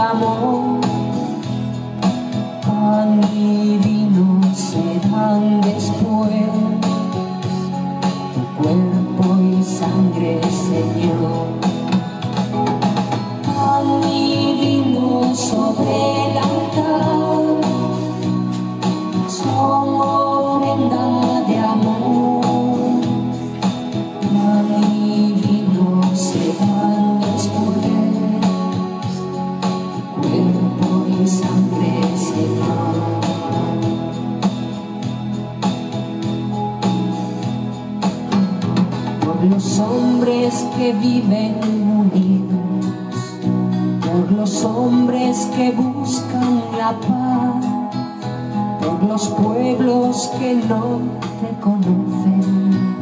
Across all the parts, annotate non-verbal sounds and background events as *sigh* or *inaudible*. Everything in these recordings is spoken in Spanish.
amor. Que viven unidos, por los hombres que buscan la paz, por los pueblos que no te conocen,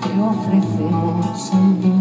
te ofrecemos el vino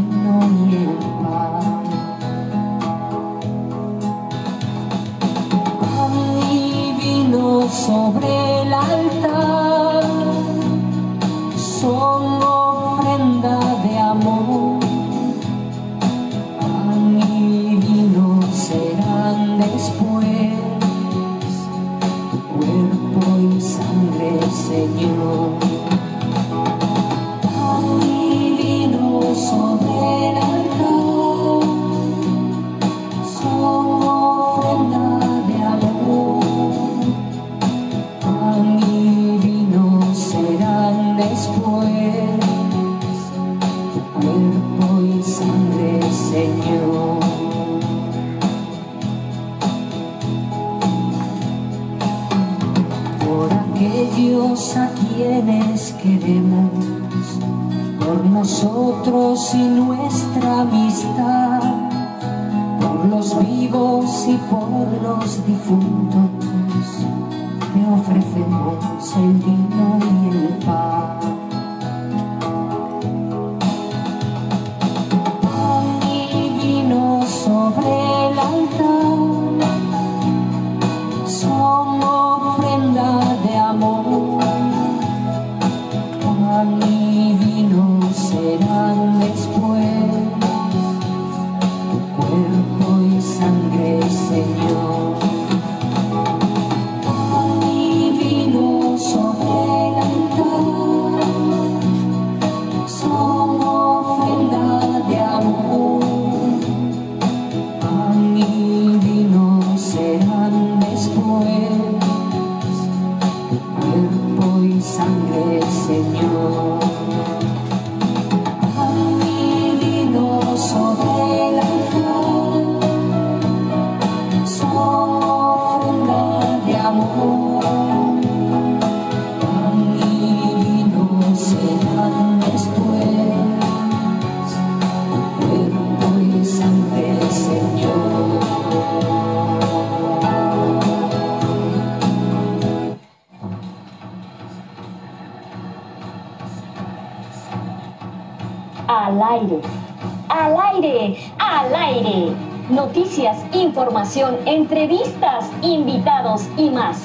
entrevistas, invitados y más.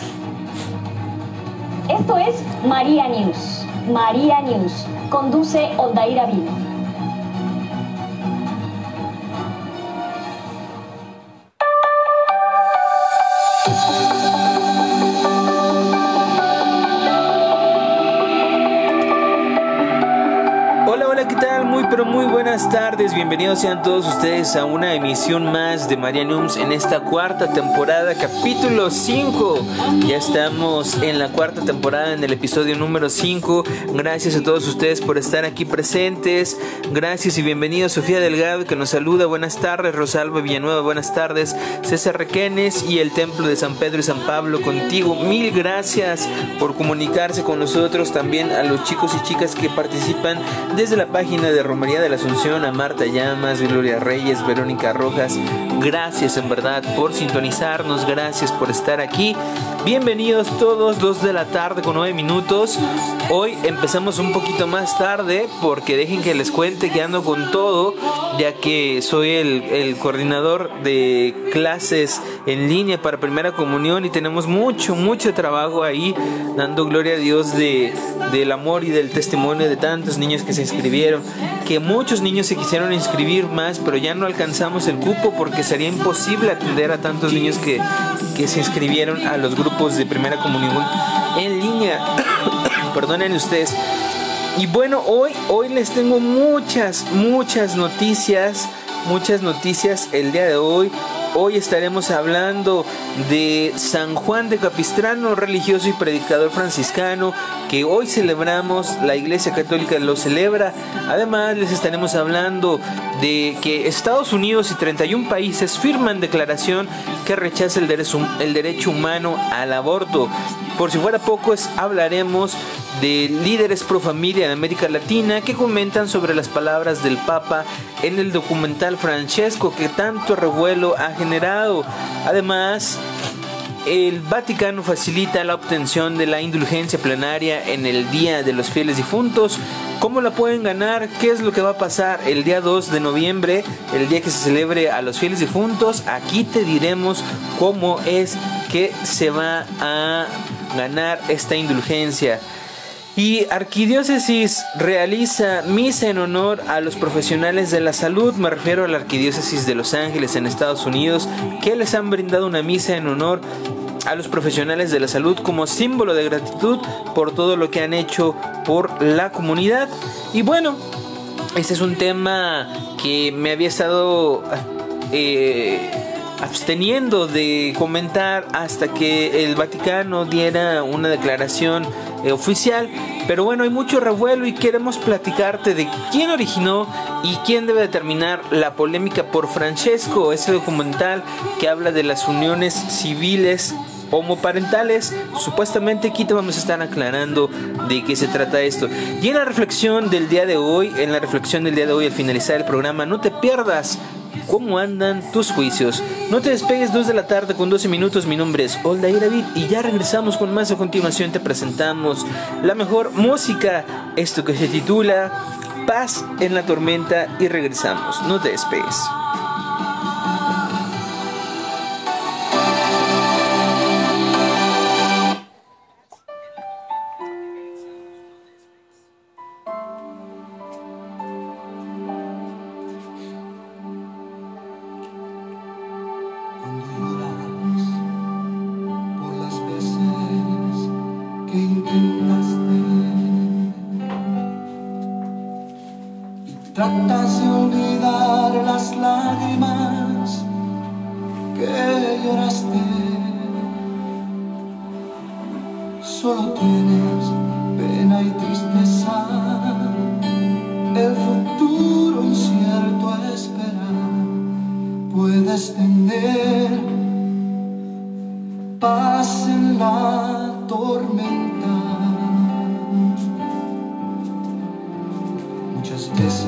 Esto es María News. María News. Conduce Ondaira Vino. Buenas tardes. Bienvenidos sean todos ustedes a una emisión más de Marianums en esta cuarta temporada, capítulo 5. Ya estamos en la cuarta temporada, en el episodio número 5. Gracias a todos ustedes por estar aquí presentes. Gracias y bienvenidos Sofía Delgado que nos saluda. Buenas tardes. Rosalba Villanueva, buenas tardes. César Requenes y el Templo de San Pedro y San Pablo contigo. Mil gracias por comunicarse con nosotros. También a los chicos y chicas que participan desde la página de Romería de la Asunción, a Marta Llamas, Gloria Reyes, Verónica Rojas. Gracias en verdad por sintonizarnos, gracias por estar aquí. Bienvenidos todos, 2 de la tarde con 9 minutos. Hoy empezamos un poquito más tarde porque dejen que les cuente que ando con todo, ya que soy el, el coordinador de clases en línea para primera comunión y tenemos mucho, mucho trabajo ahí, dando gloria a Dios de, del amor y del testimonio de tantos niños que se inscribieron, que muchos niños se quisieron inscribir más, pero ya no alcanzamos el cupo porque sería imposible atender a tantos niños que, que se inscribieron a los grupos de primera comunión en línea. *coughs* Perdonen ustedes. Y bueno, hoy, hoy les tengo muchas, muchas noticias, muchas noticias el día de hoy. Hoy estaremos hablando de San Juan de Capistrano, religioso y predicador franciscano, que hoy celebramos, la Iglesia Católica lo celebra. Además, les estaremos hablando de que Estados Unidos y 31 países firman declaración que rechaza el derecho, humano al aborto. Por si fuera poco, hablaremos de líderes pro familia de América Latina que comentan sobre las palabras del Papa en el documental Francesco que tanto revuelo ha generado. Además, el Vaticano facilita la obtención de la indulgencia plenaria en el Día de los Fieles Difuntos. ¿Cómo la pueden ganar? ¿Qué es lo que va a pasar el día 2 de noviembre, el día que se celebre a los fieles difuntos? Aquí te diremos cómo es que se va a ganar esta indulgencia. Y Arquidiócesis realiza misa en honor a los profesionales de la salud, me refiero a la Arquidiócesis de Los Ángeles en Estados Unidos, que les han brindado una misa en honor a los profesionales de la salud como símbolo de gratitud por todo lo que han hecho por la comunidad. Y bueno, este es un tema que me había estado eh, absteniendo de comentar hasta que el Vaticano diera una declaración eh, oficial. Pero bueno, hay mucho revuelo y queremos platicarte de quién originó y quién debe determinar la polémica por Francesco, ese documental que habla de las uniones civiles homoparentales. Supuestamente aquí te vamos a estar aclarando de qué se trata esto. Y en la reflexión del día de hoy, en la reflexión del día de hoy al finalizar el programa, no te pierdas cómo andan tus juicios. No te despegues 2 de la tarde con 12 minutos. Mi nombre es Oldair David y ya regresamos con más. A continuación te presentamos la mejor música, esto que se titula Paz en la tormenta y regresamos. No te despegues.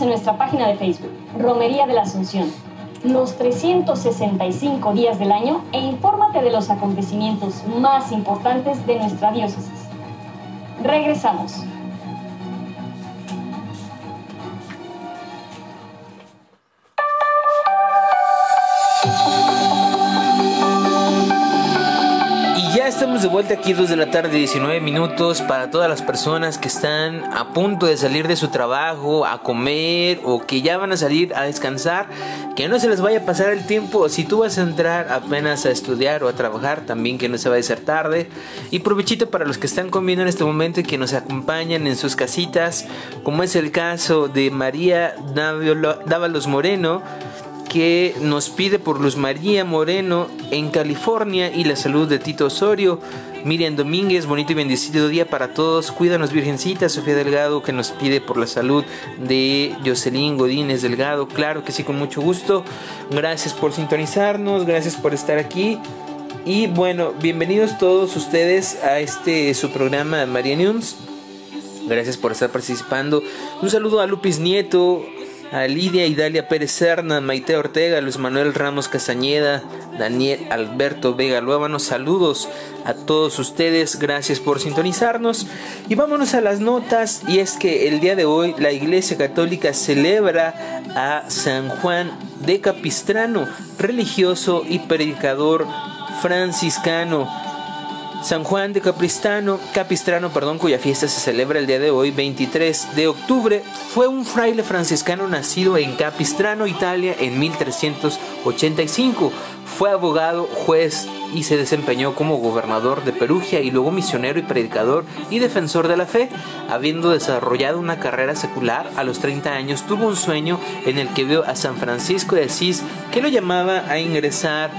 En nuestra página de Facebook, Romería de la Asunción, los 365 días del año e infórmate de los acontecimientos más importantes de nuestra diócesis. Regresamos. Vuelta aquí 2 de la tarde, 19 minutos para todas las personas que están a punto de salir de su trabajo a comer o que ya van a salir a descansar, que no se les vaya a pasar el tiempo. Si tú vas a entrar apenas a estudiar o a trabajar, también que no se vaya a hacer tarde. Y provechito para los que están comiendo en este momento y que nos acompañan en sus casitas, como es el caso de María Dávalo- Dávalos Moreno que nos pide por Luz María Moreno en California y la salud de Tito Osorio. Miriam Domínguez, bonito y bendecido día para todos. Cuídanos, Virgencita. Sofía Delgado, que nos pide por la salud de Jocelyn Godínez Delgado. Claro que sí, con mucho gusto. Gracias por sintonizarnos, gracias por estar aquí. Y bueno, bienvenidos todos ustedes a este su programa María News. Gracias por estar participando. Un saludo a Lupis Nieto, a Lidia Idalia Pérez Serna, Maite Ortega, Luis Manuel Ramos Castañeda, Daniel Alberto Vega Luébanos. Saludos a todos ustedes, gracias por sintonizarnos. Y vámonos a las notas. Y es que el día de hoy la Iglesia Católica celebra a San Juan de Capistrano, religioso y predicador franciscano. San Juan de Capistrano, Capistrano, perdón, cuya fiesta se celebra el día de hoy, 23 de octubre, fue un fraile franciscano nacido en Capistrano, Italia, en 1385. Fue abogado, juez y se desempeñó como gobernador de Perugia y luego misionero y predicador y defensor de la fe. Habiendo desarrollado una carrera secular, a los 30 años tuvo un sueño en el que vio a San Francisco de Asís que lo llamaba a ingresar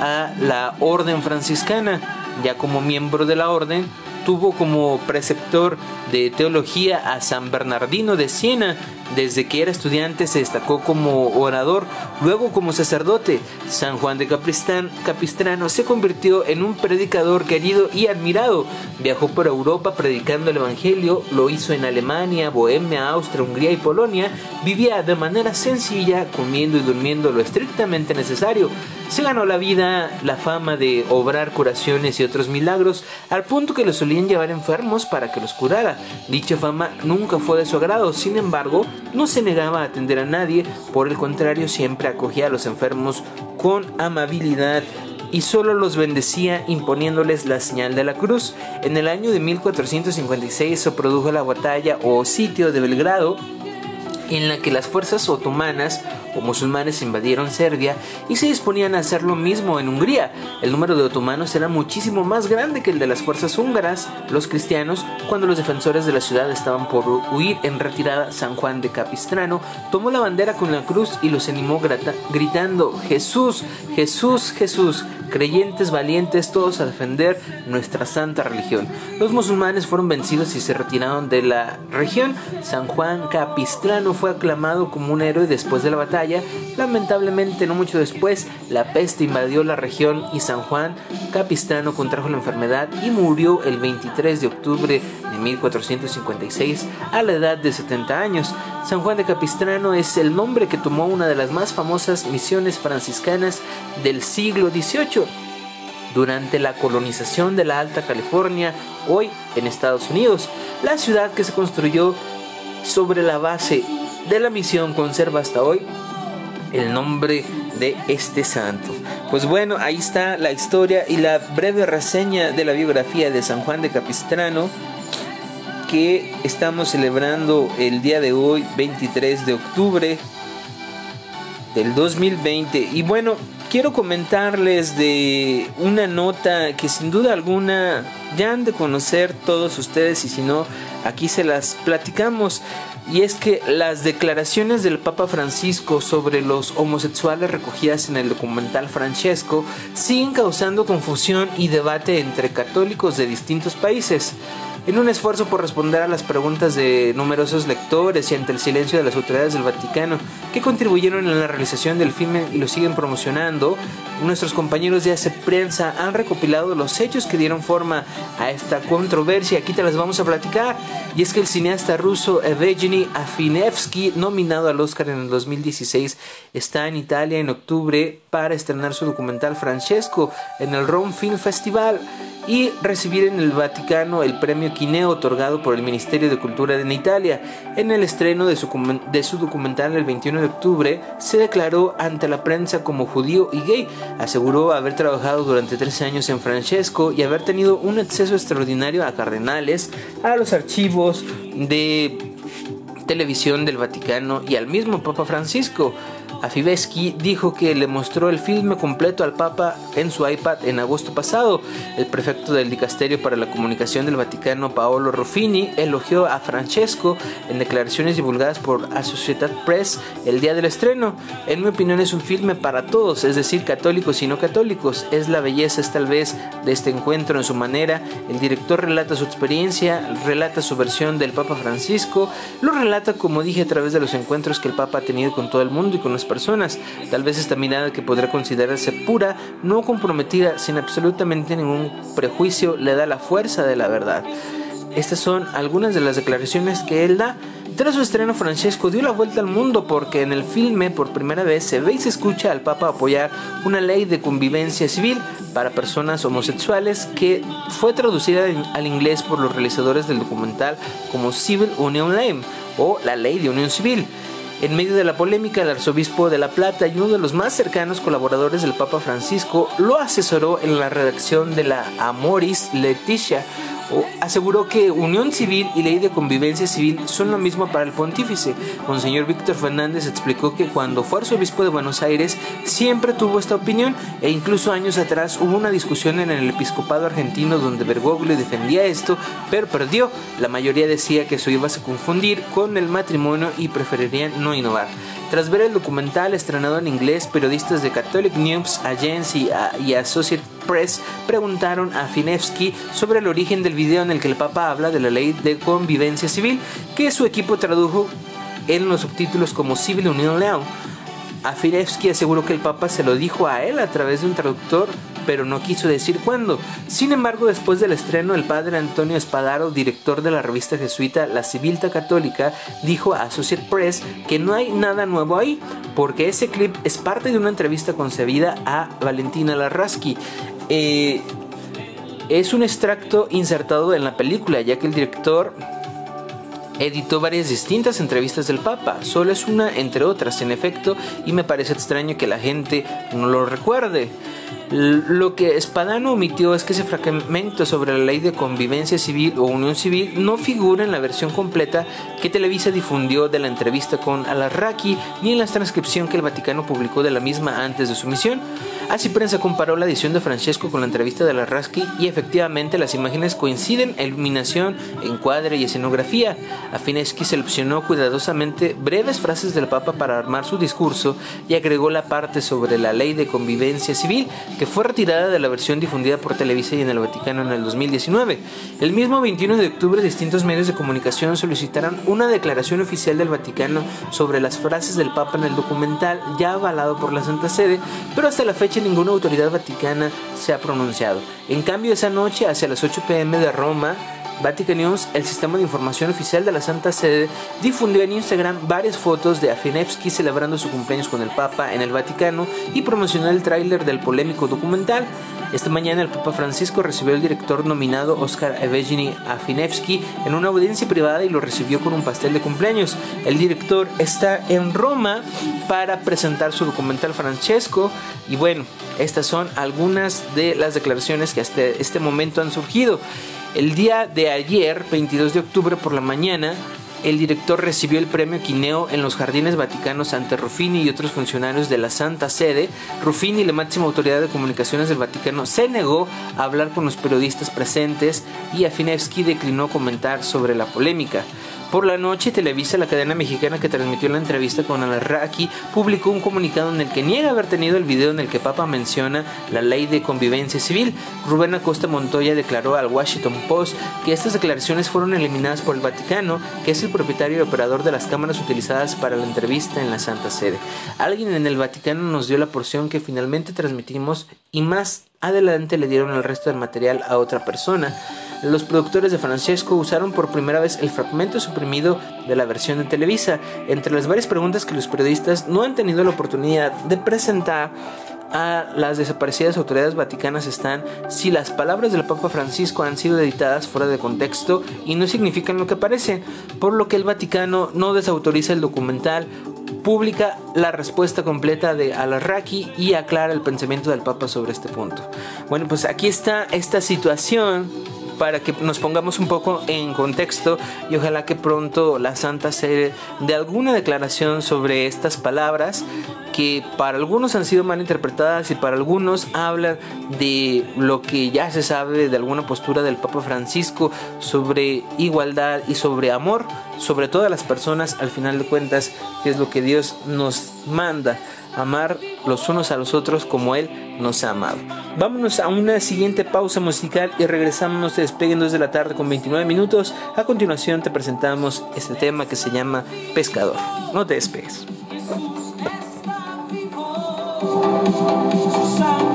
a la orden franciscana ya como miembro de la orden, tuvo como preceptor de teología a San Bernardino de Siena. Desde que era estudiante se destacó como orador, luego como sacerdote. San Juan de Capistrano se convirtió en un predicador querido y admirado. Viajó por Europa predicando el Evangelio, lo hizo en Alemania, Bohemia, Austria, Hungría y Polonia. Vivía de manera sencilla, comiendo y durmiendo lo estrictamente necesario. Se ganó la vida, la fama de obrar curaciones y otros milagros, al punto que lo solían llevar enfermos para que los curara. Dicha fama nunca fue de su agrado, sin embargo, no se negaba a atender a nadie, por el contrario, siempre acogía a los enfermos con amabilidad y solo los bendecía imponiéndoles la señal de la cruz. En el año de 1456 se produjo la batalla o sitio de Belgrado, en la que las fuerzas otomanas o musulmanes invadieron Serbia y se disponían a hacer lo mismo en Hungría. El número de otomanos era muchísimo más grande que el de las fuerzas húngaras. Los cristianos, cuando los defensores de la ciudad estaban por huir en retirada, San Juan de Capistrano tomó la bandera con la cruz y los animó gritando Jesús, Jesús, Jesús creyentes valientes todos a defender nuestra santa religión. Los musulmanes fueron vencidos y se retiraron de la región. San Juan Capistrano fue aclamado como un héroe después de la batalla. Lamentablemente, no mucho después, la peste invadió la región y San Juan Capistrano contrajo la enfermedad y murió el 23 de octubre de 1456 a la edad de 70 años. San Juan de Capistrano es el nombre que tomó una de las más famosas misiones franciscanas del siglo XVIII durante la colonización de la Alta California, hoy en Estados Unidos. La ciudad que se construyó sobre la base de la misión conserva hasta hoy el nombre de este santo. Pues bueno, ahí está la historia y la breve reseña de la biografía de San Juan de Capistrano que estamos celebrando el día de hoy, 23 de octubre del 2020. Y bueno, quiero comentarles de una nota que sin duda alguna ya han de conocer todos ustedes y si no, aquí se las platicamos. Y es que las declaraciones del Papa Francisco sobre los homosexuales recogidas en el documental Francesco siguen causando confusión y debate entre católicos de distintos países. En un esfuerzo por responder a las preguntas de numerosos lectores y ante el silencio de las autoridades del Vaticano que contribuyeron en la realización del filme y lo siguen promocionando, nuestros compañeros de Hace Prensa han recopilado los hechos que dieron forma a esta controversia. Aquí te las vamos a platicar. Y es que el cineasta ruso Evgeny Afinevsky, nominado al Oscar en el 2016, está en Italia en octubre para estrenar su documental Francesco en el Rome Film Festival y recibir en el Vaticano el premio Quineo otorgado por el Ministerio de Cultura de Italia. En el estreno de su, de su documental el 21 de octubre, se declaró ante la prensa como judío y gay. Aseguró haber trabajado durante 13 años en Francesco y haber tenido un acceso extraordinario a cardenales, a los archivos de televisión del Vaticano y al mismo Papa Francisco. Afibesky dijo que le mostró el filme completo al Papa en su iPad en agosto pasado. El prefecto del Dicasterio para la Comunicación del Vaticano, Paolo Ruffini, elogió a Francesco en declaraciones divulgadas por Associated Press el día del estreno. En mi opinión es un filme para todos, es decir, católicos y no católicos. Es la belleza, es tal vez, de este encuentro en su manera. El director relata su experiencia, relata su versión del Papa Francisco, lo relata, como dije, a través de los encuentros que el Papa ha tenido con todo el mundo y con personas. Tal vez esta mirada que podrá considerarse pura, no comprometida, sin absolutamente ningún prejuicio, le da la fuerza de la verdad. Estas son algunas de las declaraciones que él da. Tras su estreno, Francesco dio la vuelta al mundo porque en el filme por primera vez se ve y se escucha al Papa apoyar una ley de convivencia civil para personas homosexuales que fue traducida al inglés por los realizadores del documental como Civil Union Law o la ley de unión civil. En medio de la polémica, el arzobispo de La Plata y uno de los más cercanos colaboradores del Papa Francisco lo asesoró en la redacción de la Amoris Leticia, aseguró que unión civil y ley de convivencia civil son lo mismo para el pontífice. Monseñor Víctor Fernández explicó que cuando fue arzobispo de Buenos Aires siempre tuvo esta opinión e incluso años atrás hubo una discusión en el episcopado argentino donde Bergoglio defendía esto, pero perdió. La mayoría decía que eso iba a confundir con el matrimonio y preferirían no innovar. Tras ver el documental estrenado en inglés, periodistas de Catholic News Agency y Associated Press preguntaron a Finevsky sobre el origen del video en el que el Papa habla de la ley de convivencia civil, que su equipo tradujo en los subtítulos como Civil Union Law. Afirevsky aseguró que el Papa se lo dijo a él a través de un traductor, pero no quiso decir cuándo. Sin embargo, después del estreno, el padre Antonio Espadaro, director de la revista jesuita La Civilta Católica, dijo a Associated Press que no hay nada nuevo ahí, porque ese clip es parte de una entrevista concebida a Valentina Larraski. Eh, es un extracto insertado en la película, ya que el director editó varias distintas entrevistas del Papa, solo es una entre otras en efecto, y me parece extraño que la gente no lo recuerde. Lo que Espadano omitió es que ese fragmento sobre la ley de convivencia civil o unión civil no figura en la versión completa que Televisa difundió de la entrevista con Alarraqui ni en la transcripción que el Vaticano publicó de la misma antes de su misión. Así prensa comparó la edición de Francesco con la entrevista de Alarraqui y efectivamente las imágenes coinciden en iluminación, encuadre y escenografía. Afineschi seleccionó cuidadosamente breves frases del Papa para armar su discurso y agregó la parte sobre la ley de convivencia civil que fue retirada de la versión difundida por Televisa y en el Vaticano en el 2019. El mismo 21 de octubre, distintos medios de comunicación solicitaron una declaración oficial del Vaticano sobre las frases del Papa en el documental, ya avalado por la Santa Sede, pero hasta la ninguna autoridad vaticana se ha pronunciado. En cambio, esa noche, hacia las 8 pm de Roma, Vatican News, el sistema de información oficial de la Santa Sede, difundió en Instagram varias fotos de Afinevsky celebrando su cumpleaños con el Papa en el Vaticano y promocionó el tráiler del polémico documental. Esta mañana el Papa Francisco recibió al director nominado Oscar Evgeny Afinevsky en una audiencia privada y lo recibió con un pastel de cumpleaños. El director está en Roma para presentar su documental Francesco y bueno, estas son algunas de las declaraciones que hasta este momento han surgido. El día de ayer, 22 de octubre por la mañana, el director recibió el premio Quineo en los Jardines Vaticanos ante Ruffini y otros funcionarios de la Santa Sede. Ruffini, la máxima autoridad de comunicaciones del Vaticano, se negó a hablar con los periodistas presentes y Afinevsky declinó comentar sobre la polémica. Por la noche, Televisa, la cadena mexicana que transmitió la entrevista con Alarraqui, publicó un comunicado en el que niega haber tenido el video en el que Papa menciona la ley de convivencia civil. Rubén Acosta Montoya declaró al Washington Post que estas declaraciones fueron eliminadas por el Vaticano, que es el propietario y operador de las cámaras utilizadas para la entrevista en la Santa Sede. Alguien en el Vaticano nos dio la porción que finalmente transmitimos y más adelante le dieron el resto del material a otra persona los productores de Francesco usaron por primera vez el fragmento suprimido de la versión de Televisa. Entre las varias preguntas que los periodistas no han tenido la oportunidad de presentar a las desaparecidas autoridades vaticanas están si las palabras del Papa Francisco han sido editadas fuera de contexto y no significan lo que parecen, por lo que el Vaticano no desautoriza el documental, publica la respuesta completa de Alarraqui y aclara el pensamiento del Papa sobre este punto. Bueno, pues aquí está esta situación para que nos pongamos un poco en contexto y ojalá que pronto la Santa Sede de alguna declaración sobre estas palabras que para algunos han sido mal interpretadas y para algunos habla de lo que ya se sabe de alguna postura del Papa Francisco sobre igualdad y sobre amor, sobre todas las personas, al final de cuentas, que es lo que Dios nos manda, amar los unos a los otros como Él nos ha amado. Vámonos a una siguiente pausa musical y regresamos, no se despeguen 2 de la tarde con 29 minutos. A continuación te presentamos este tema que se llama Pescador. No te despegues. Só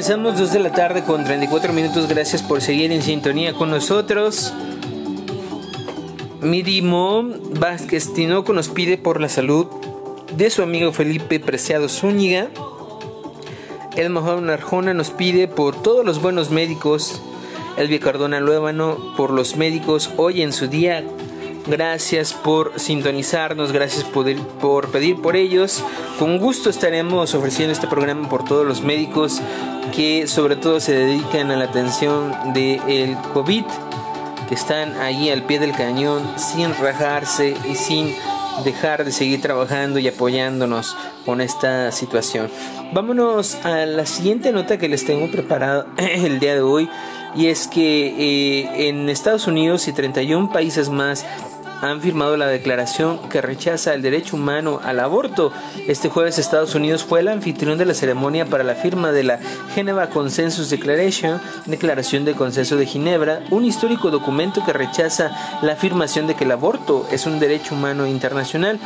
Regresamos 2 de la tarde con 34 minutos. Gracias por seguir en sintonía con nosotros. Mirimo Vázquez Tinoco nos pide por la salud de su amigo Felipe Preciado Zúñiga. El Mojón Arjona nos pide por todos los buenos médicos. Elvia Cardona Luébano por los médicos hoy en su día. Gracias por sintonizarnos, gracias por, pedir por ellos. Con gusto estaremos ofreciendo este programa por todos los médicos que sobre todo se dedican a la atención del COVID que están ahí al pie del cañón sin rajarse y sin dejar de seguir trabajando y apoyándonos con esta situación. Vámonos a la siguiente nota que les tengo preparado *clears throat* el día de hoy y es que eh, en Estados Unidos y 31 países más han firmado la declaración que rechaza el derecho humano al aborto. Este jueves Estados Unidos fue el anfitrión de la ceremonia para la firma de la Geneva Consensus Declaration, Declaración de Consenso de Ginebra, un histórico documento que rechaza la afirmación de que el aborto es un derecho humano internacional.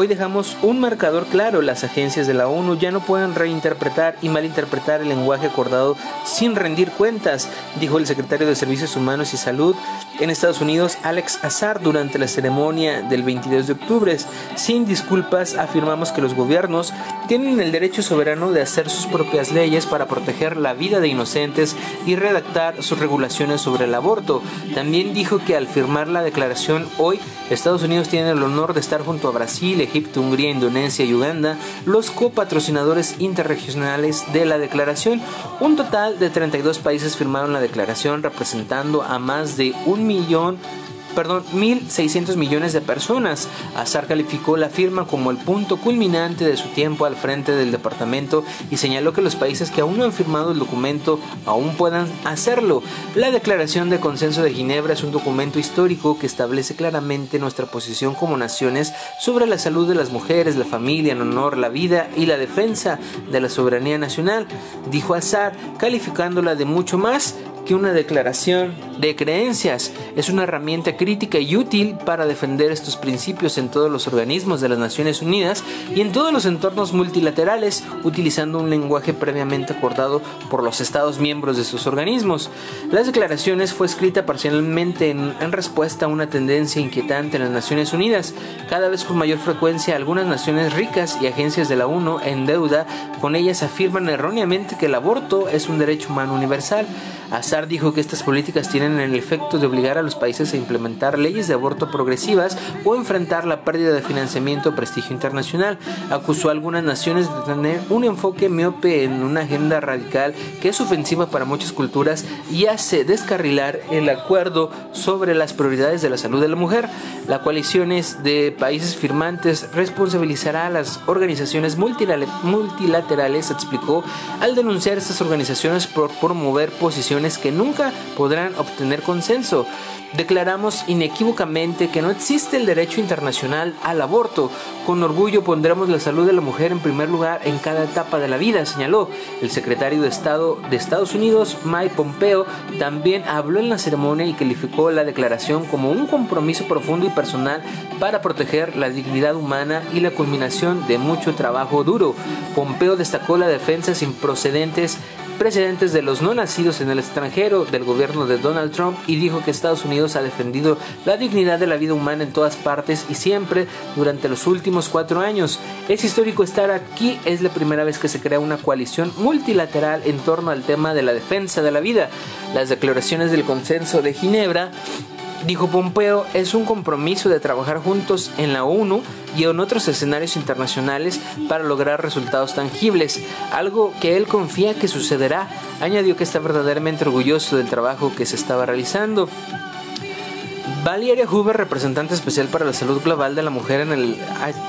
Hoy dejamos un marcador claro, las agencias de la ONU ya no pueden reinterpretar y malinterpretar el lenguaje acordado sin rendir cuentas, dijo el secretario de Servicios Humanos y Salud en Estados Unidos, Alex Azar, durante la ceremonia del 22 de octubre. Sin disculpas, afirmamos que los gobiernos tienen el derecho soberano de hacer sus propias leyes para proteger la vida de inocentes y redactar sus regulaciones sobre el aborto. También dijo que al firmar la declaración hoy, Estados Unidos tiene el honor de estar junto a Brasil, Egipto, Hungría, Indonesia y Uganda, los copatrocinadores interregionales de la declaración. Un total de 32 países firmaron la declaración representando a más de un millón perdón, 1.600 millones de personas. Azar calificó la firma como el punto culminante de su tiempo al frente del departamento y señaló que los países que aún no han firmado el documento aún puedan hacerlo. La Declaración de Consenso de Ginebra es un documento histórico que establece claramente nuestra posición como naciones sobre la salud de las mujeres, la familia, el honor, la vida y la defensa de la soberanía nacional, dijo Azar, calificándola de mucho más que una declaración de creencias. Es una herramienta crítica y útil para defender estos principios en todos los organismos de las Naciones Unidas y en todos los entornos multilaterales, utilizando un lenguaje previamente acordado por los Estados miembros de sus organismos. Las declaraciones fue escrita parcialmente en, en respuesta a una tendencia inquietante en las Naciones Unidas. Cada vez con mayor frecuencia, algunas naciones ricas y agencias de la ONU en deuda con ellas afirman erróneamente que el aborto es un derecho humano universal. Azar dijo que estas políticas tienen el efecto de obligar a los países a implementar leyes de aborto progresivas o enfrentar la pérdida de financiamiento o prestigio internacional. Acusó a algunas naciones de tener un enfoque miope en una agenda radical que es ofensiva para muchas culturas y hace descarrilar el acuerdo sobre las prioridades de la salud de la mujer. La coalición de países firmantes responsabilizará a las organizaciones multilaterales, explicó, al denunciar estas organizaciones por promover posiciones que nunca podrán obtener consenso. Declaramos inequívocamente que no existe el derecho internacional al aborto. Con orgullo pondremos la salud de la mujer en primer lugar en cada etapa de la vida, señaló. El secretario de Estado de Estados Unidos, Mike Pompeo, también habló en la ceremonia y calificó la declaración como un compromiso profundo y personal para proteger la dignidad humana y la culminación de mucho trabajo duro. Pompeo destacó la defensa sin procedentes precedentes de los no nacidos en el extranjero del gobierno de Donald Trump y dijo que Estados Unidos ha defendido la dignidad de la vida humana en todas partes y siempre durante los últimos cuatro años. Es histórico estar aquí, es la primera vez que se crea una coalición multilateral en torno al tema de la defensa de la vida. Las declaraciones del consenso de Ginebra dijo Pompeo, es un compromiso de trabajar juntos en la ONU y en otros escenarios internacionales para lograr resultados tangibles, algo que él confía que sucederá. Añadió que está verdaderamente orgulloso del trabajo que se estaba realizando. Valeria Hoover, representante especial para la salud global de la mujer en el,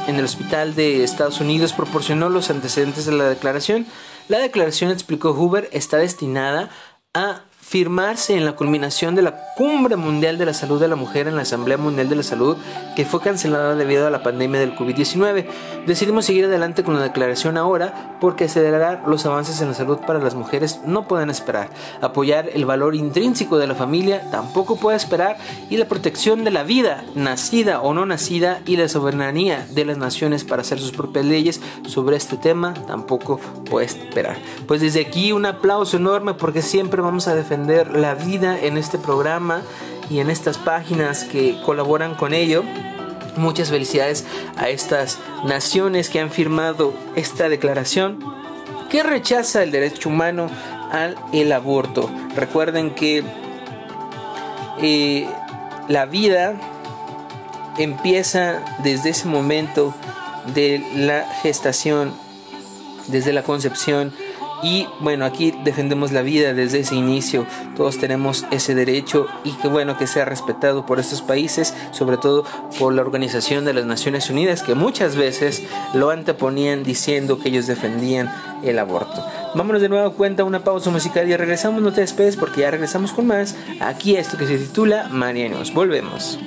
en el Hospital de Estados Unidos, proporcionó los antecedentes de la declaración. La declaración, explicó Hoover, está destinada a firmarse en la culminación de la Cumbre Mundial de la Salud de la Mujer en la Asamblea Mundial de la Salud, que fue cancelada debido a la pandemia del COVID-19. Decidimos seguir adelante con la declaración ahora porque acelerar los avances en la salud para las mujeres no pueden esperar. Apoyar el valor intrínseco de la familia tampoco puede esperar y la protección de la vida, nacida o no nacida, y la soberanía de las naciones para hacer sus propias leyes sobre este tema tampoco puede esperar. Pues desde aquí un aplauso enorme porque siempre vamos a defender la vida en este programa y en estas páginas que colaboran con ello. Muchas felicidades a estas naciones que han firmado esta declaración que rechaza el derecho humano al el aborto. Recuerden que eh, la vida empieza desde ese momento de la gestación, desde la concepción. Y bueno, aquí defendemos la vida desde ese inicio. Todos tenemos ese derecho y que bueno que sea respetado por estos países, sobre todo por la Organización de las Naciones Unidas, que muchas veces lo anteponían diciendo que ellos defendían el aborto. Vámonos de nuevo cuenta una pausa musical y regresamos, no te despedes porque ya regresamos con más. Aquí esto que se titula Marianos. Volvemos.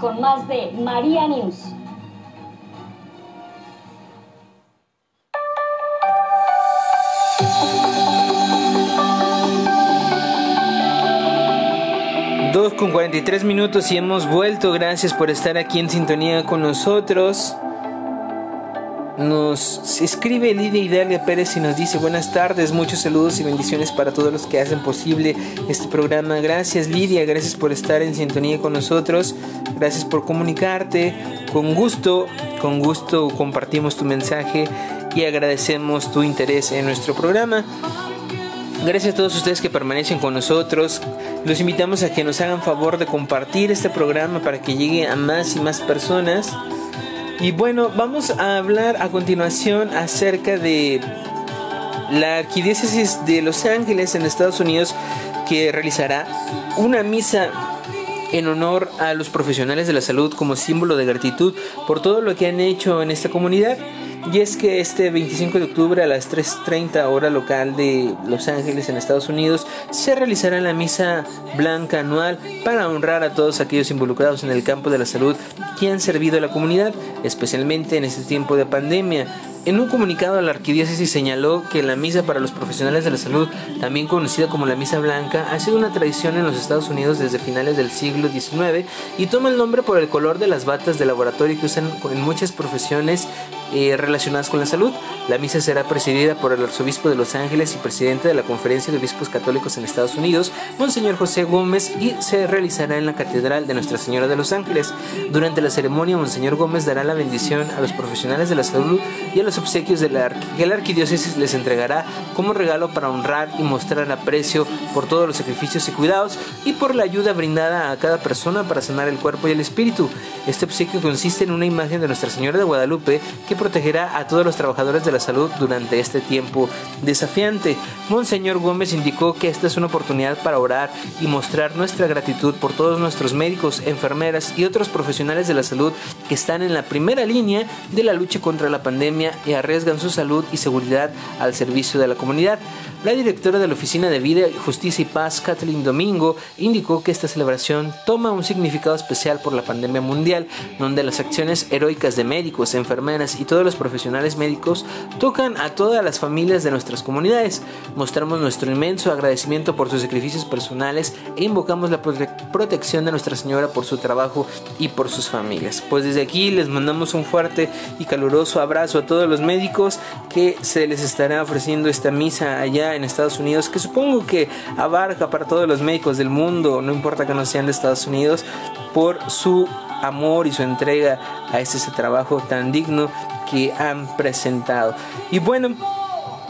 Con más de María News. Con 43 minutos y hemos vuelto. Gracias por estar aquí en sintonía con nosotros. Nos escribe Lidia Idalia Pérez y nos dice buenas tardes, muchos saludos y bendiciones para todos los que hacen posible este programa. Gracias Lidia, gracias por estar en sintonía con nosotros, gracias por comunicarte. Con gusto, con gusto compartimos tu mensaje y agradecemos tu interés en nuestro programa. Gracias a todos ustedes que permanecen con nosotros. Los invitamos a que nos hagan favor de compartir este programa para que llegue a más y más personas. Y bueno, vamos a hablar a continuación acerca de la Arquidiócesis de Los Ángeles en Estados Unidos que realizará una misa en honor a los profesionales de la salud como símbolo de gratitud por todo lo que han hecho en esta comunidad. Y es que este 25 de octubre a las 3.30 hora local de Los Ángeles en Estados Unidos se realizará la misa blanca anual para honrar a todos aquellos involucrados en el campo de la salud que han servido a la comunidad, especialmente en este tiempo de pandemia. En un comunicado, la arquidiócesis señaló que la misa para los profesionales de la salud, también conocida como la misa blanca, ha sido una tradición en los Estados Unidos desde finales del siglo XIX y toma el nombre por el color de las batas de laboratorio que usan en muchas profesiones eh, relacionadas con la salud. La misa será presidida por el arzobispo de Los Ángeles y presidente de la Conferencia de Obispos Católicos en Estados Unidos, Monseñor José Gómez, y se realizará en la Catedral de Nuestra Señora de Los Ángeles. Durante la ceremonia, Monseñor Gómez dará la bendición a los profesionales de la salud y a los obsequios de la que la arquidiócesis les entregará como regalo para honrar y mostrar aprecio por todos los sacrificios y cuidados y por la ayuda brindada a cada persona para sanar el cuerpo y el espíritu. Este obsequio consiste en una imagen de Nuestra Señora de Guadalupe que protegerá a todos los trabajadores de la salud durante este tiempo desafiante. Monseñor Gómez indicó que esta es una oportunidad para orar y mostrar nuestra gratitud por todos nuestros médicos, enfermeras y otros profesionales de la salud que están en la primera línea de la lucha contra la pandemia y arriesgan su salud y seguridad al servicio de la comunidad. La directora de la Oficina de Vida, Justicia y Paz, Kathleen Domingo, indicó que esta celebración toma un significado especial por la pandemia mundial, donde las acciones heroicas de médicos, enfermeras y todos los profesionales médicos tocan a todas las familias de nuestras comunidades. Mostramos nuestro inmenso agradecimiento por sus sacrificios personales e invocamos la protección de Nuestra Señora por su trabajo y por sus familias. Pues desde aquí les mandamos un fuerte y caluroso abrazo a todos los médicos que se les estará ofreciendo esta misa allá en Estados Unidos, que supongo que abarca para todos los médicos del mundo, no importa que no sean de Estados Unidos, por su amor y su entrega a este, ese trabajo tan digno que han presentado. Y bueno,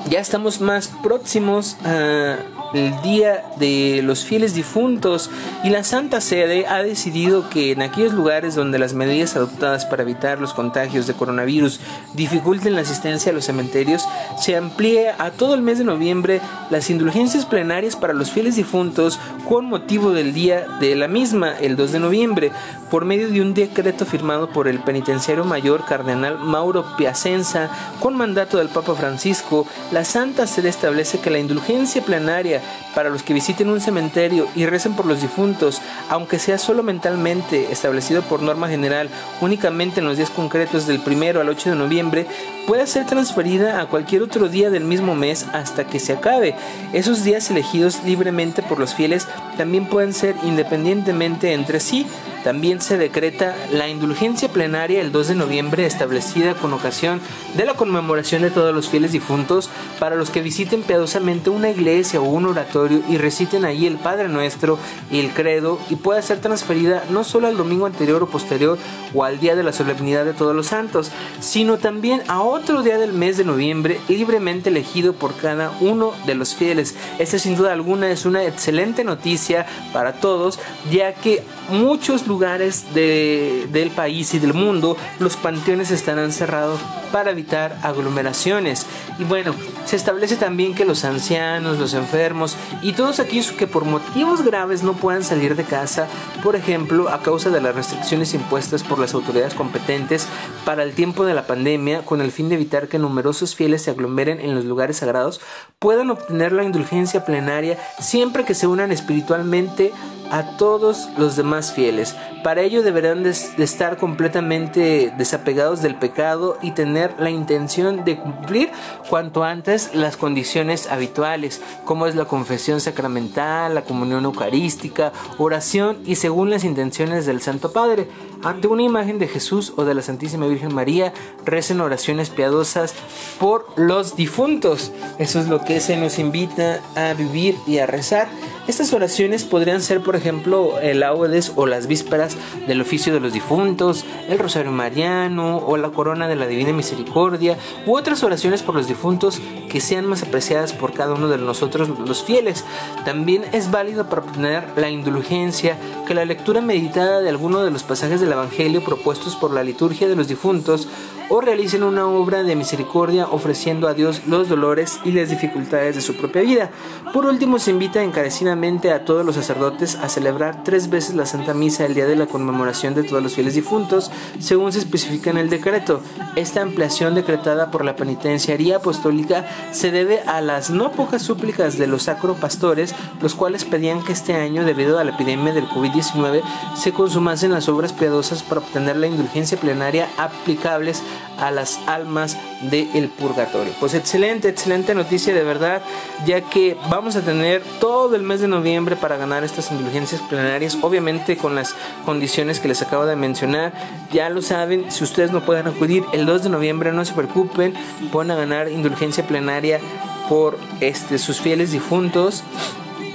ya estamos más próximos a el Día de los Fieles Difuntos y la Santa Sede ha decidido que en aquellos lugares donde las medidas adoptadas para evitar los contagios de coronavirus dificulten la asistencia a los cementerios, se amplíe a todo el mes de noviembre las indulgencias plenarias para los fieles difuntos con motivo del día de la misma, el 2 de noviembre, por medio de un decreto firmado por el penitenciario mayor cardenal Mauro Piacenza con mandato del Papa Francisco, la Santa Sede establece que la indulgencia plenaria para los que visiten un cementerio y recen por los difuntos, aunque sea solo mentalmente establecido por norma general únicamente en los días concretos del 1 al 8 de noviembre, puede ser transferida a cualquier otro día del mismo mes hasta que se acabe. Esos días elegidos libremente por los fieles también pueden ser independientemente entre sí también se decreta la indulgencia plenaria el 2 de noviembre establecida con ocasión de la conmemoración de todos los fieles difuntos para los que visiten piadosamente una iglesia o un oratorio y reciten ahí el Padre Nuestro y el Credo y pueda ser transferida no solo al domingo anterior o posterior o al día de la solemnidad de todos los santos, sino también a otro día del mes de noviembre libremente elegido por cada uno de los fieles. Esta sin duda alguna es una excelente noticia para todos, ya que muchos lugares del país y del mundo los panteones estarán cerrados para evitar aglomeraciones. Y bueno, se establece también que los ancianos, los enfermos y todos aquellos que por motivos graves no puedan salir de casa, por ejemplo, a causa de las restricciones impuestas por las autoridades competentes para el tiempo de la pandemia, con el fin de evitar que numerosos fieles se aglomeren en los lugares sagrados, puedan obtener la indulgencia plenaria siempre que se unan espiritualmente a todos los demás fieles. Para ello deberán de, estar completamente desapegados del pecado y tener la intención de cumplir cuanto antes las condiciones habituales, como es la confesión sacramental, la comunión eucarística, oración y según las intenciones del Santo Padre. Ante una imagen de Jesús o de la Santísima Virgen María, recen oraciones piadosas por los difuntos. Eso es lo que se nos invita a vivir y a rezar. Estas oraciones podrían ser, por ejemplo, el laudes o las vísperas del oficio de los difuntos, el rosario mariano o la corona de la divina misericordia, u otras oraciones por los difuntos que sean más apreciadas por cada uno de nosotros los fieles. También es válido para obtener la indulgencia que la lectura meditada de alguno de los pasajes del Evangelio propuestos por la liturgia de los difuntos o realicen una obra de misericordia ofreciendo a Dios los dolores y las dificultades de su propia vida. Por último, se invita encarecidamente a todos los sacerdotes a celebrar tres veces la Santa Misa el día de la conmemoración de todos los fieles difuntos, según se especifica en el decreto. Esta ampliación decretada por la penitenciaría apostólica se debe a las no pocas súplicas de los sacropastores, los cuales pedían que este año, debido a la epidemia del COVID-19, se consumasen las obras piadosas para obtener la indulgencia plenaria aplicables a las almas del purgatorio. Pues excelente, excelente noticia de verdad, ya que vamos a tener todo el mes de noviembre para ganar estas indulgencias plenarias, obviamente con las condiciones que les acabo de mencionar. Ya lo saben, si ustedes no pueden acudir el 2 de noviembre, no se preocupen, pueden ganar indulgencia plenaria por este, sus fieles difuntos.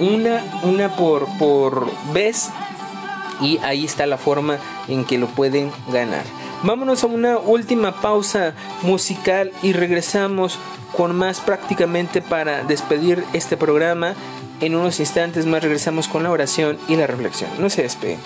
Una, una por, por vez y ahí está la forma en que lo pueden ganar. Vámonos a una última pausa musical y regresamos con más prácticamente para despedir este programa. En unos instantes más regresamos con la oración y la reflexión. No se despeguen.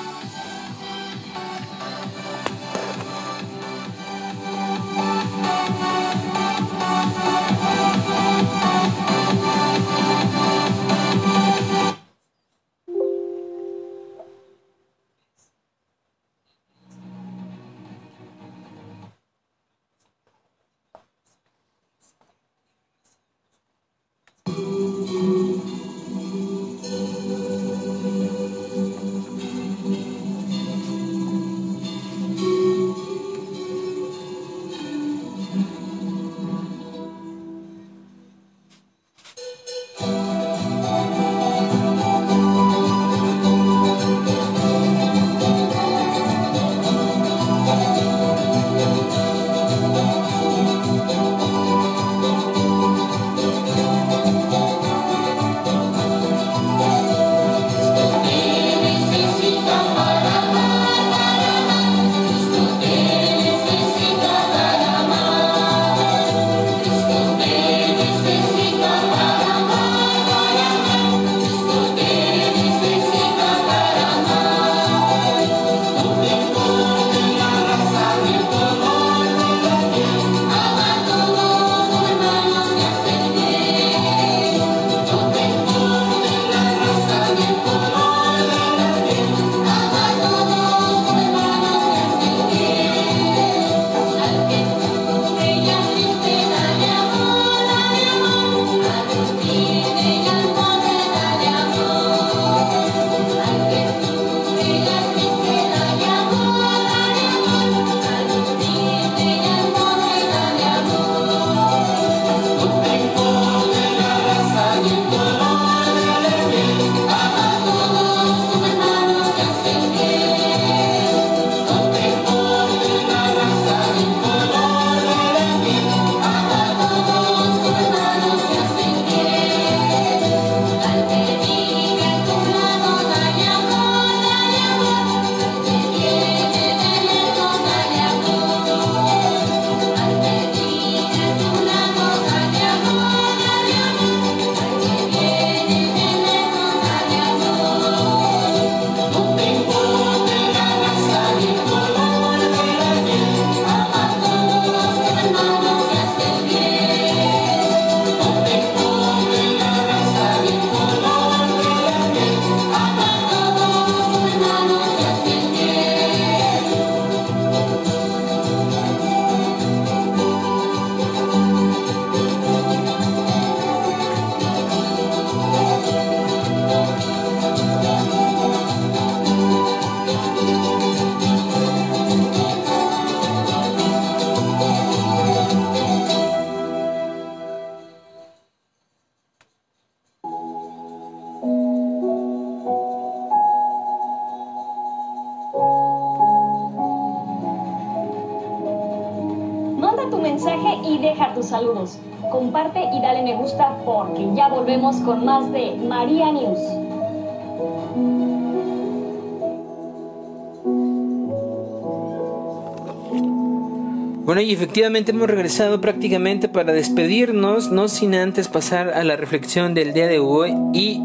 Bueno, y efectivamente hemos regresado prácticamente para despedirnos, no sin antes pasar a la reflexión del día de hoy y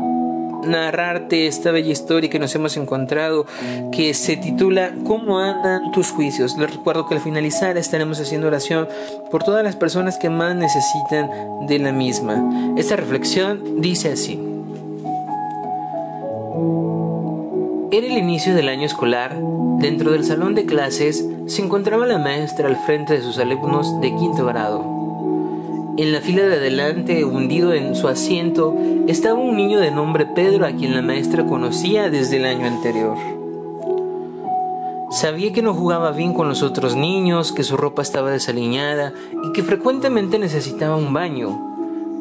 narrarte esta bella historia que nos hemos encontrado que se titula ¿Cómo andan tus juicios? Les recuerdo que al finalizar estaremos haciendo oración por todas las personas que más necesitan de la misma. Esta reflexión dice así. Era el inicio del año escolar. Dentro del salón de clases se encontraba la maestra al frente de sus alumnos de quinto grado. En la fila de adelante, hundido en su asiento, estaba un niño de nombre Pedro a quien la maestra conocía desde el año anterior. Sabía que no jugaba bien con los otros niños, que su ropa estaba desaliñada y que frecuentemente necesitaba un baño.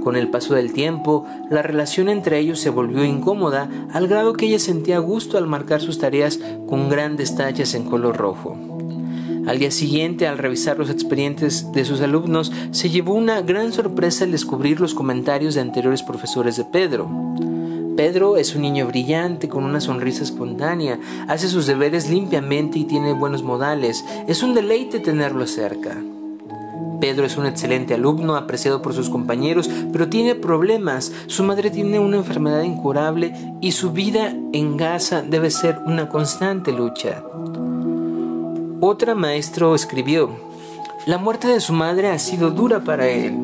Con el paso del tiempo, la relación entre ellos se volvió incómoda al grado que ella sentía gusto al marcar sus tareas con grandes tachas en color rojo. Al día siguiente, al revisar los expedientes de sus alumnos, se llevó una gran sorpresa al descubrir los comentarios de anteriores profesores de Pedro. Pedro es un niño brillante, con una sonrisa espontánea, hace sus deberes limpiamente y tiene buenos modales. Es un deleite tenerlo cerca. Pedro es un excelente alumno, apreciado por sus compañeros, pero tiene problemas. Su madre tiene una enfermedad incurable y su vida en Gaza debe ser una constante lucha. Otra maestro escribió, la muerte de su madre ha sido dura para él.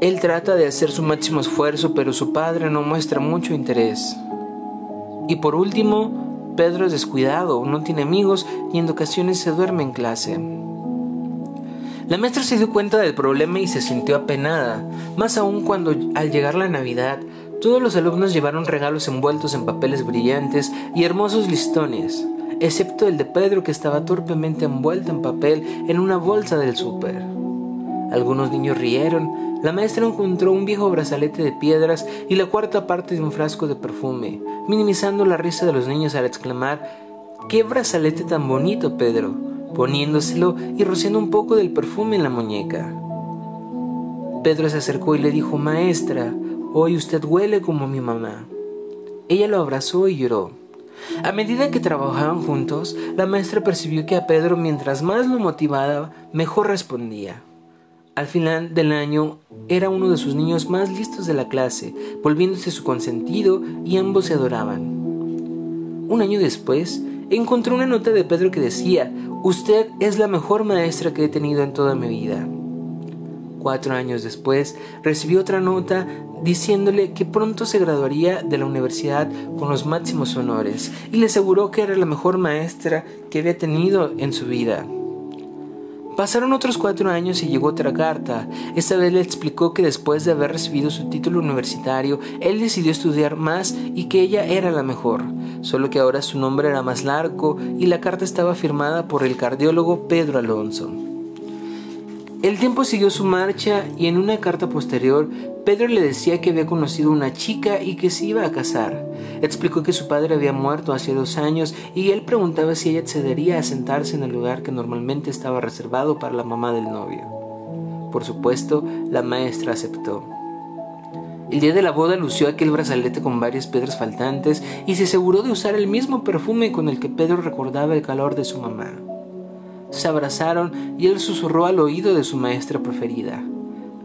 Él trata de hacer su máximo esfuerzo, pero su padre no muestra mucho interés. Y por último, Pedro es descuidado, no tiene amigos y en ocasiones se duerme en clase. La maestra se dio cuenta del problema y se sintió apenada, más aún cuando al llegar la Navidad, todos los alumnos llevaron regalos envueltos en papeles brillantes y hermosos listones excepto el de Pedro que estaba torpemente envuelto en papel en una bolsa del súper. Algunos niños rieron. La maestra encontró un viejo brazalete de piedras y la cuarta parte de un frasco de perfume, minimizando la risa de los niños al exclamar ¡Qué brazalete tan bonito, Pedro! Poniéndoselo y rociando un poco del perfume en la muñeca. Pedro se acercó y le dijo Maestra, hoy usted huele como mi mamá. Ella lo abrazó y lloró. A medida que trabajaban juntos, la maestra percibió que a Pedro mientras más lo motivaba, mejor respondía. Al final del año era uno de sus niños más listos de la clase, volviéndose su consentido y ambos se adoraban. Un año después, encontró una nota de Pedro que decía, Usted es la mejor maestra que he tenido en toda mi vida. Cuatro años después, recibió otra nota diciéndole que pronto se graduaría de la universidad con los máximos honores y le aseguró que era la mejor maestra que había tenido en su vida. Pasaron otros cuatro años y llegó otra carta. Esta vez le explicó que después de haber recibido su título universitario, él decidió estudiar más y que ella era la mejor, solo que ahora su nombre era más largo y la carta estaba firmada por el cardiólogo Pedro Alonso. El tiempo siguió su marcha y en una carta posterior Pedro le decía que había conocido una chica y que se iba a casar. Explicó que su padre había muerto hace dos años y él preguntaba si ella accedería a sentarse en el lugar que normalmente estaba reservado para la mamá del novio. Por supuesto, la maestra aceptó. El día de la boda lució aquel brazalete con varias piedras faltantes y se aseguró de usar el mismo perfume con el que Pedro recordaba el calor de su mamá se abrazaron y él susurró al oído de su maestra preferida.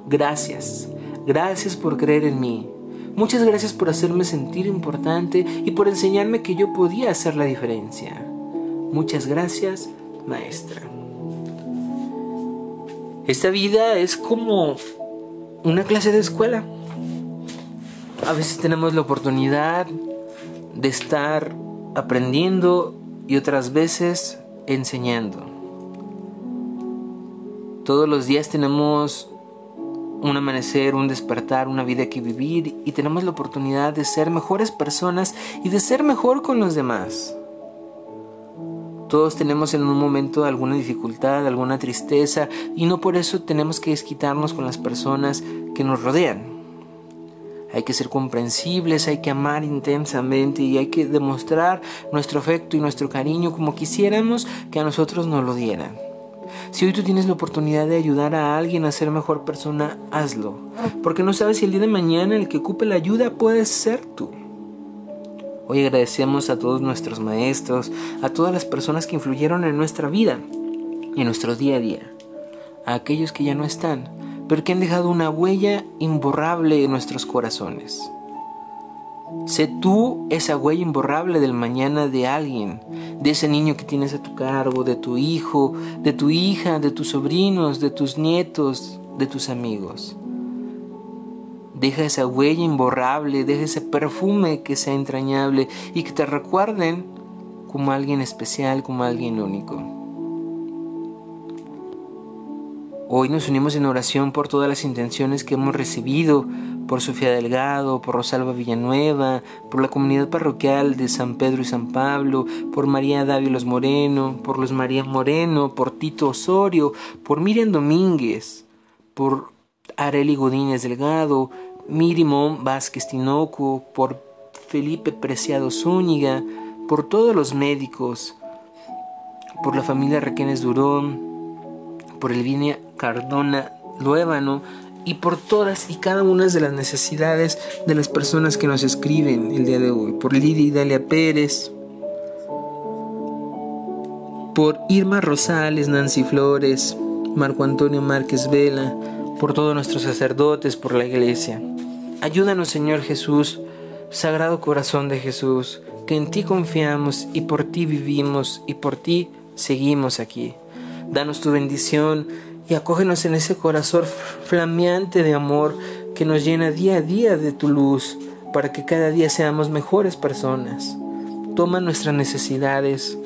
Gracias, gracias por creer en mí. Muchas gracias por hacerme sentir importante y por enseñarme que yo podía hacer la diferencia. Muchas gracias, maestra. Esta vida es como una clase de escuela. A veces tenemos la oportunidad de estar aprendiendo y otras veces enseñando. Todos los días tenemos un amanecer, un despertar, una vida que vivir y tenemos la oportunidad de ser mejores personas y de ser mejor con los demás. Todos tenemos en un momento alguna dificultad, alguna tristeza y no por eso tenemos que desquitarnos con las personas que nos rodean. Hay que ser comprensibles, hay que amar intensamente y hay que demostrar nuestro afecto y nuestro cariño como quisiéramos que a nosotros nos lo dieran. Si hoy tú tienes la oportunidad de ayudar a alguien a ser mejor persona, hazlo. Porque no sabes si el día de mañana el que ocupe la ayuda puede ser tú. Hoy agradecemos a todos nuestros maestros, a todas las personas que influyeron en nuestra vida y en nuestro día a día. A aquellos que ya no están, pero que han dejado una huella imborrable en nuestros corazones. Sé tú esa huella imborrable del mañana de alguien, de ese niño que tienes a tu cargo, de tu hijo, de tu hija, de tus sobrinos, de tus nietos, de tus amigos. Deja esa huella imborrable, deja ese perfume que sea entrañable y que te recuerden como alguien especial, como alguien único. Hoy nos unimos en oración por todas las intenciones que hemos recibido, por Sofía Delgado, por Rosalba Villanueva, por la comunidad parroquial de San Pedro y San Pablo, por María Dávilos Moreno, por los María Moreno, por Tito Osorio, por Miriam Domínguez, por Areli Godínez Delgado, Mirimón Vázquez Tinoco, por Felipe Preciado Zúñiga, por todos los médicos, por la familia Requenes Durón, por Elvinia Cardona Luébano y por todas y cada una de las necesidades de las personas que nos escriben el día de hoy, por Lidia Dalia Pérez, por Irma Rosales, Nancy Flores, Marco Antonio Márquez Vela, por todos nuestros sacerdotes, por la iglesia. Ayúdanos Señor Jesús, Sagrado Corazón de Jesús, que en ti confiamos y por ti vivimos y por ti seguimos aquí. Danos tu bendición y acógenos en ese corazón flameante de amor que nos llena día a día de tu luz, para que cada día seamos mejores personas. Toma nuestras necesidades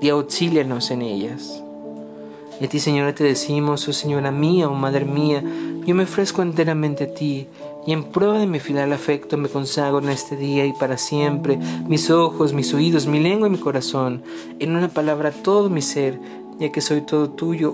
y auxílianos en ellas. Y a ti, Señora, te decimos, oh Señora mía, oh Madre mía, yo me ofrezco enteramente a ti y en prueba de mi final afecto me consagro en este día y para siempre, mis ojos, mis oídos, mi lengua y mi corazón, en una palabra todo mi ser, ya que soy todo tuyo,